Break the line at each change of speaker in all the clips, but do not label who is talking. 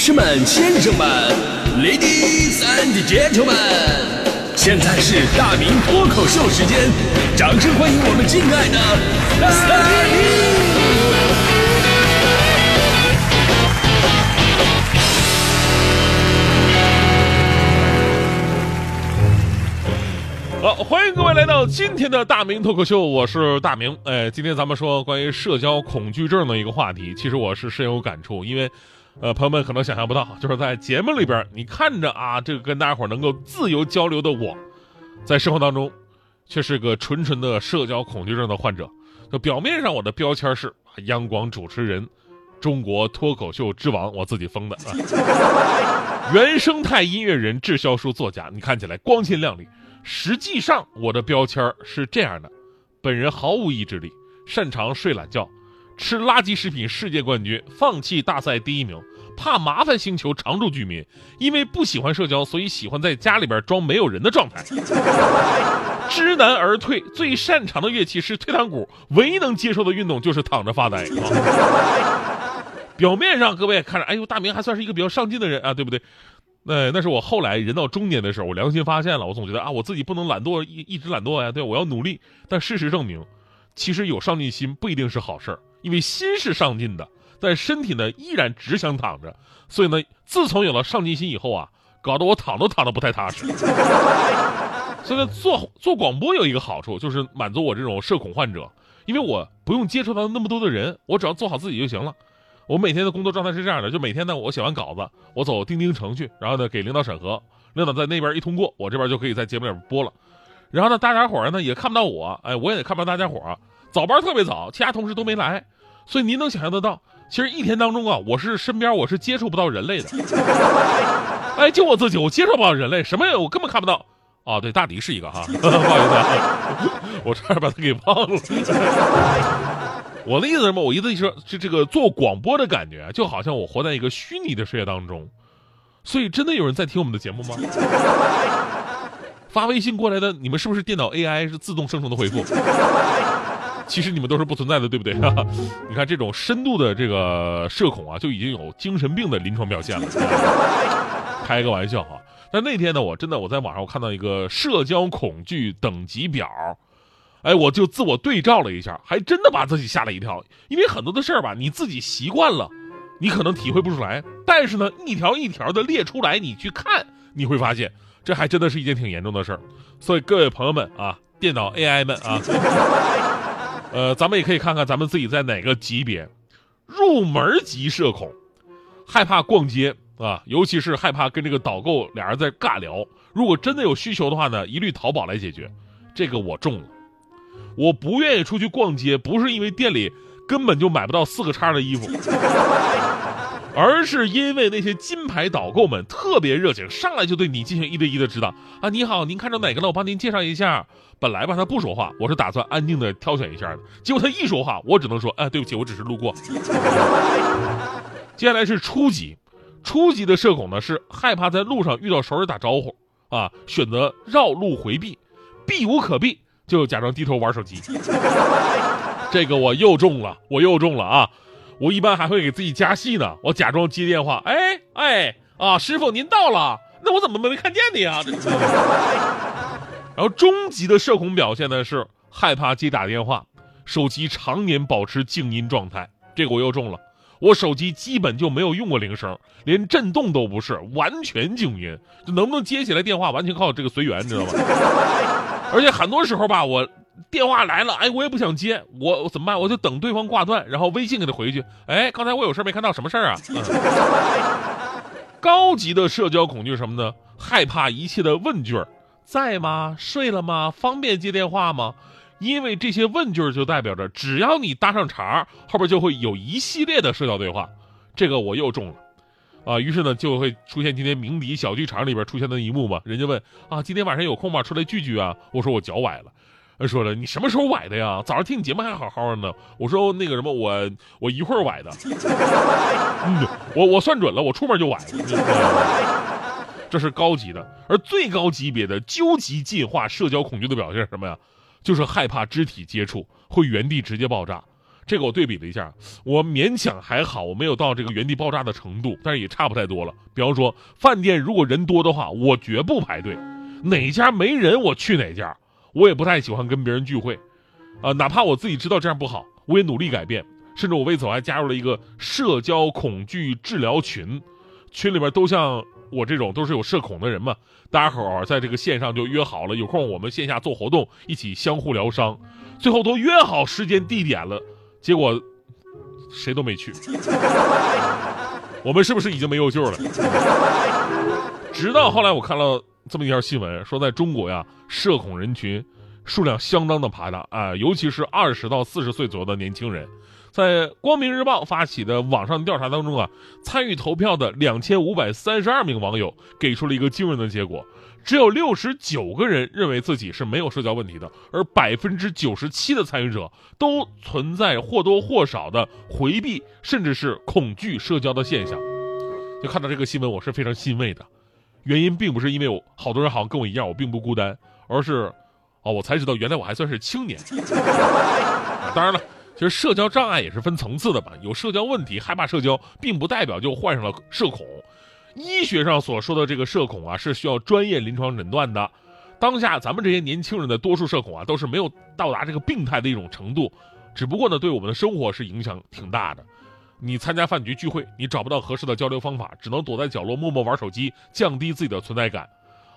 士们、先生们，Ladies and Gentlemen，现在是大明脱口秀时间，掌声欢迎我们敬爱的大明！
好，欢迎各位来到今天的大明脱口秀，我是大明。哎，今天咱们说关于社交恐惧症的一个话题，其实我是深有感触，因为，呃，朋友们可能想象不到，就是在节目里边，你看着啊，这个跟大家伙能够自由交流的我，在生活当中，却是个纯纯的社交恐惧症的患者。就表面上我的标签是央广主持人，中国脱口秀之王，我自己封的啊，原生态音乐人、滞销书作家，你看起来光鲜亮丽。实际上，我的标签是这样的：本人毫无意志力，擅长睡懒觉，吃垃圾食品世界冠军，放弃大赛第一名，怕麻烦星球常住居民，因为不喜欢社交，所以喜欢在家里边装没有人的状态。知难而退，最擅长的乐器是退堂鼓，唯一能接受的运动就是躺着发呆。表面上各位看着，哎呦，大明还算是一个比较上进的人啊，对不对？那那是我后来人到中年的时候，我良心发现了，我总觉得啊，我自己不能懒惰一一直懒惰呀，对，我要努力。但事实证明，其实有上进心不一定是好事儿，因为心是上进的，但身体呢依然只想躺着。所以呢，自从有了上进心以后啊，搞得我躺都躺得不太踏实。所以呢，做做广播有一个好处，就是满足我这种社恐患者，因为我不用接触到那么多的人，我只要做好自己就行了。我每天的工作状态是这样的，就每天呢，我写完稿子，我走钉钉程序，然后呢给领导审核，领导在那边一通过，我这边就可以在节目里边播了。然后呢，大家伙呢也看不到我，哎，我也看不到大家伙。早班特别早，其他同事都没来，所以您能想象得到，其实一天当中啊，我是身边我是接触不到人类的。哎，就我自己，我接触不到人类，什么我根本看不到。哦，对，大迪是一个哈，不好意思，啊 我差点把他给忘了。我的意思是什么？我意思是，这这个做广播的感觉，就好像我活在一个虚拟的世界当中。所以，真的有人在听我们的节目吗？发微信过来的，你们是不是电脑 AI 是自动生成的回复？其实你们都是不存在的，对不对？你看这种深度的这个社恐啊，就已经有精神病的临床表现了。开个玩笑哈。但那天呢，我真的我在网上我看到一个社交恐惧等级表。哎，我就自我对照了一下，还真的把自己吓了一跳。因为很多的事儿吧，你自己习惯了，你可能体会不出来。但是呢，一条一条的列出来，你去看，你会发现，这还真的是一件挺严重的事儿。所以各位朋友们啊，电脑 AI 们啊，呃，咱们也可以看看咱们自己在哪个级别。入门级社恐，害怕逛街啊，尤其是害怕跟这个导购俩人在尬聊。如果真的有需求的话呢，一律淘宝来解决。这个我中了。我不愿意出去逛街，不是因为店里根本就买不到四个叉的衣服，而是因为那些金牌导购们特别热情，上来就对你进行一对一的指导啊！你好，您看中哪个了？我帮您介绍一下。本来吧，他不说话，我是打算安静的挑选一下的。结果他一说话，我只能说，哎，对不起，我只是路过。接下来是初级，初级的社恐呢是害怕在路上遇到熟人打招呼啊，选择绕路回避，避无可避。就假装低头玩手机，这个我又中了，我又中了啊！我一般还会给自己加戏呢，我假装接电话，哎哎啊，师傅您到了，那我怎么没看见你啊？然后终极的社恐表现呢是害怕接打电话，手机常年保持静音状态，这个我又中了，我手机基本就没有用过铃声，连震动都不是，完全静音，能不能接起来电话完全靠这个随缘，你知道吗？而且很多时候吧，我电话来了，哎，我也不想接，我我怎么办？我就等对方挂断，然后微信给他回去。哎，刚才我有事没看到，什么事儿啊？高级的社交恐惧什么呢？害怕一切的问句儿，在吗？睡了吗？方便接电话吗？因为这些问句儿就代表着，只要你搭上茬儿，后边就会有一系列的社交对话。这个我又中了。啊，于是呢，就会出现今天鸣笛小剧场里边出现的一幕嘛。人家问啊，今天晚上有空吗？出来聚聚啊。我说我脚崴了。说了，你什么时候崴的呀？早上听你节目还好好的呢。我说那个什么，我我一会儿崴的。嗯，我我算准了，我出门就崴。这是高级的，而最高级别的究极进化社交恐惧的表现是什么呀？就是害怕肢体接触，会原地直接爆炸。这个我对比了一下，我勉强还好，我没有到这个原地爆炸的程度，但是也差不太多了。比方说，饭店如果人多的话，我绝不排队，哪家没人我去哪家。我也不太喜欢跟别人聚会，啊，哪怕我自己知道这样不好，我也努力改变。甚至我为此我还加入了一个社交恐惧治疗群，群里边都像我这种都是有社恐的人嘛，大家伙儿在这个线上就约好了，有空我们线下做活动，一起相互疗伤。最后都约好时间地点了，结果谁都没去。我们是不是已经没有救了？直到后来我看了这么一条新闻，说在中国呀，社恐人群数量相当的庞大啊，尤其是二十到四十岁左右的年轻人。在光明日报发起的网上调查当中啊，参与投票的两千五百三十二名网友给出了一个惊人的结果：只有六十九个人认为自己是没有社交问题的，而百分之九十七的参与者都存在或多或少的回避甚至是恐惧社交的现象。就看到这个新闻，我是非常欣慰的。原因并不是因为我好多人好像跟我一样，我并不孤单，而是，哦，我才知道原来我还算是青年。当然了。其实社交障碍也是分层次的吧，有社交问题、害怕社交，并不代表就患上了社恐。医学上所说的这个社恐啊，是需要专业临床诊断的。当下咱们这些年轻人的多数社恐啊，都是没有到达这个病态的一种程度，只不过呢，对我们的生活是影响挺大的。你参加饭局聚会，你找不到合适的交流方法，只能躲在角落默默玩手机，降低自己的存在感。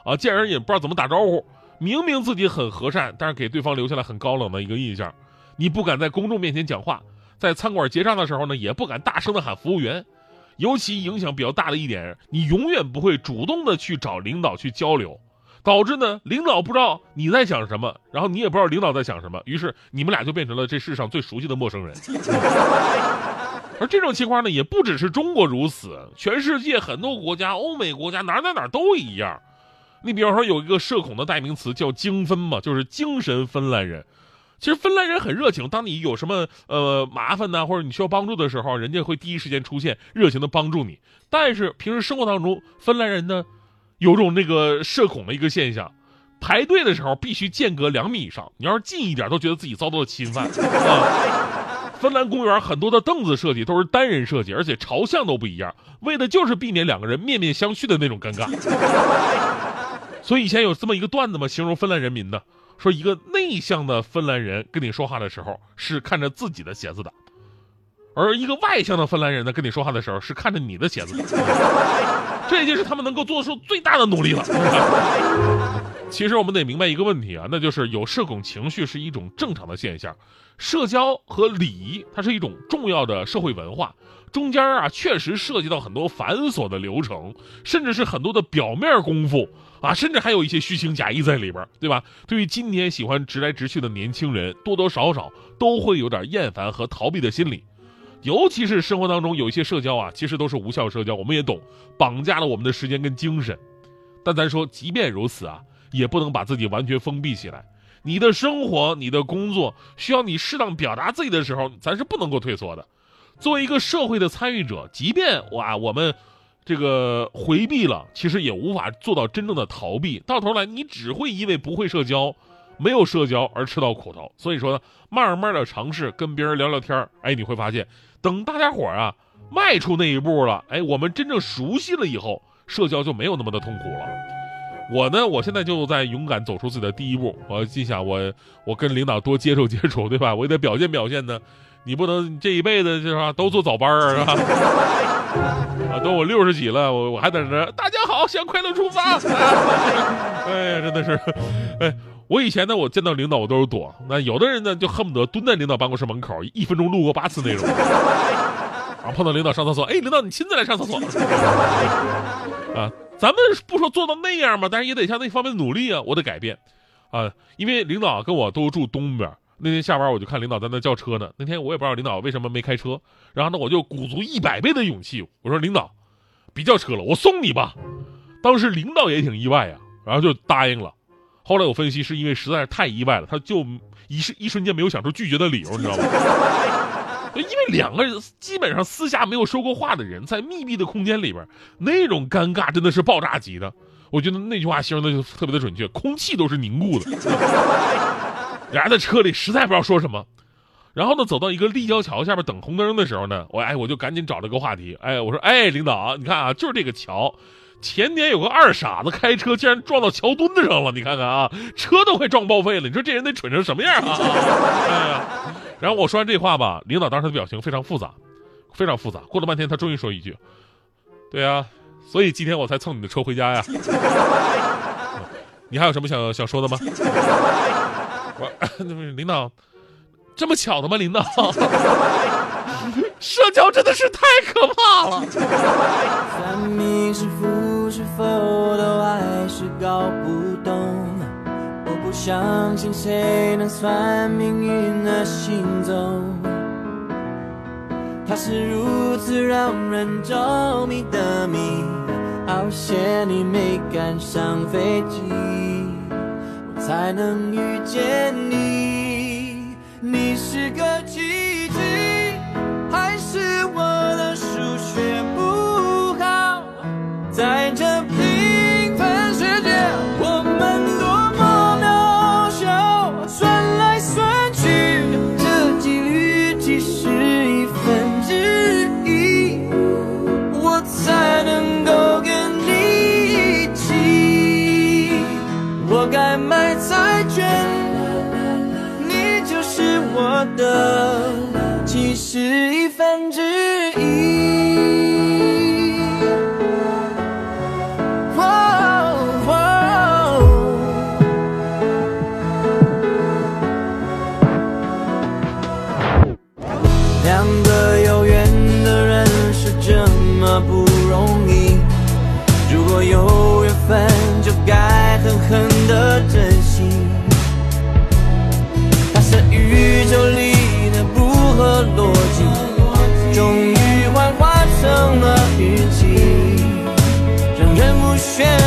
啊，见人也不知道怎么打招呼，明明自己很和善，但是给对方留下了很高冷的一个印象。你不敢在公众面前讲话，在餐馆结账的时候呢，也不敢大声的喊服务员。尤其影响比较大的一点，你永远不会主动的去找领导去交流，导致呢，领导不知道你在想什么，然后你也不知道领导在想什么，于是你们俩就变成了这世上最熟悉的陌生人。而这种情况呢，也不只是中国如此，全世界很多国家、欧美国家哪哪哪都一样。你比方说有一个社恐的代名词叫精分嘛，就是精神芬兰人。其实芬兰人很热情，当你有什么呃麻烦呢，或者你需要帮助的时候，人家会第一时间出现，热情的帮助你。但是平时生活当中，芬兰人呢，有种那个社恐的一个现象，排队的时候必须间隔两米以上，你要是近一点，都觉得自己遭到了侵犯啊。芬兰公园很多的凳子设计都是单人设计，而且朝向都不一样，为的就是避免两个人面面相觑的那种尴尬。所以以前有这么一个段子嘛，形容芬兰人民的。说一个内向的芬兰人跟你说话的时候是看着自己的鞋子的，而一个外向的芬兰人呢跟你说话的时候是看着你的鞋子的，这已经是他们能够做出最大的努力了。其实我们得明白一个问题啊，那就是有社恐情绪是一种正常的现象，社交和礼仪它是一种重要的社会文化，中间啊确实涉及到很多繁琐的流程，甚至是很多的表面功夫。啊，甚至还有一些虚情假意在里边，对吧？对于今天喜欢直来直去的年轻人，多多少少都会有点厌烦和逃避的心理。尤其是生活当中有一些社交啊，其实都是无效社交，我们也懂，绑架了我们的时间跟精神。但咱说，即便如此啊，也不能把自己完全封闭起来。你的生活、你的工作需要你适当表达自己的时候，咱是不能够退缩的。作为一个社会的参与者，即便哇，我们。这个回避了，其实也无法做到真正的逃避。到头来，你只会因为不会社交、没有社交而吃到苦头。所以说呢，慢慢的尝试跟别人聊聊天哎，你会发现，等大家伙啊迈出那一步了，哎，我们真正熟悉了以后，社交就没有那么的痛苦了。我呢，我现在就在勇敢走出自己的第一步。我心想，我我跟领导多接触接触，对吧？我也得表现表现呢。你不能这一辈子就是吧，都做早班儿是吧？啊，都我六十几了，我我还在这。大家好，向快乐出发。哎，真的是，哎，我以前呢，我见到领导我都是躲。那有的人呢，就恨不得蹲在领导办公室门口，一分钟路过八次那种。然后碰到领导上厕所，哎，领导你亲自来上厕所。啊，咱们不说做到那样嘛，但是也得向那方面努力啊，我得改变。啊，因为领导跟我都住东边。那天下班我就看领导在那叫车呢。那天我也不知道领导为什么没开车，然后呢我就鼓足一百倍的勇气，我说领导，别叫车了，我送你吧。当时领导也挺意外呀，然后就答应了。后来我分析是因为实在是太意外了，他就一时一瞬间没有想出拒绝的理由，你知道吗？因为两个人基本上私下没有说过话的人，在密闭的空间里边，那种尴尬真的是爆炸级的。我觉得那句话形容的就特别的准确，空气都是凝固的。俩人在车里实在不知道说什么，
然后呢，走到一个立交桥下边等红灯的时候呢，我哎我就赶紧找了个话题，哎我说哎领导，你看啊，就是这个桥，前年有个二傻子开车竟然撞到桥墩子上了，你看看啊，车都快撞报废了，你说这人得蠢成什么样啊？哎呀，然后我说完这话吧，领导当时的表情非常复杂，非常复杂。过了半天，他终于说一句：“对啊，所以今天我才蹭你的车回家呀。”你还有什么想想说的吗？我领导。这么巧的吗，领导？社交真的是太可怕了。相信谁能算命运的行踪。它是如此让人着迷的谜，好险你没赶上飞机，我才能遇见你。你是个奇迹，的其实。się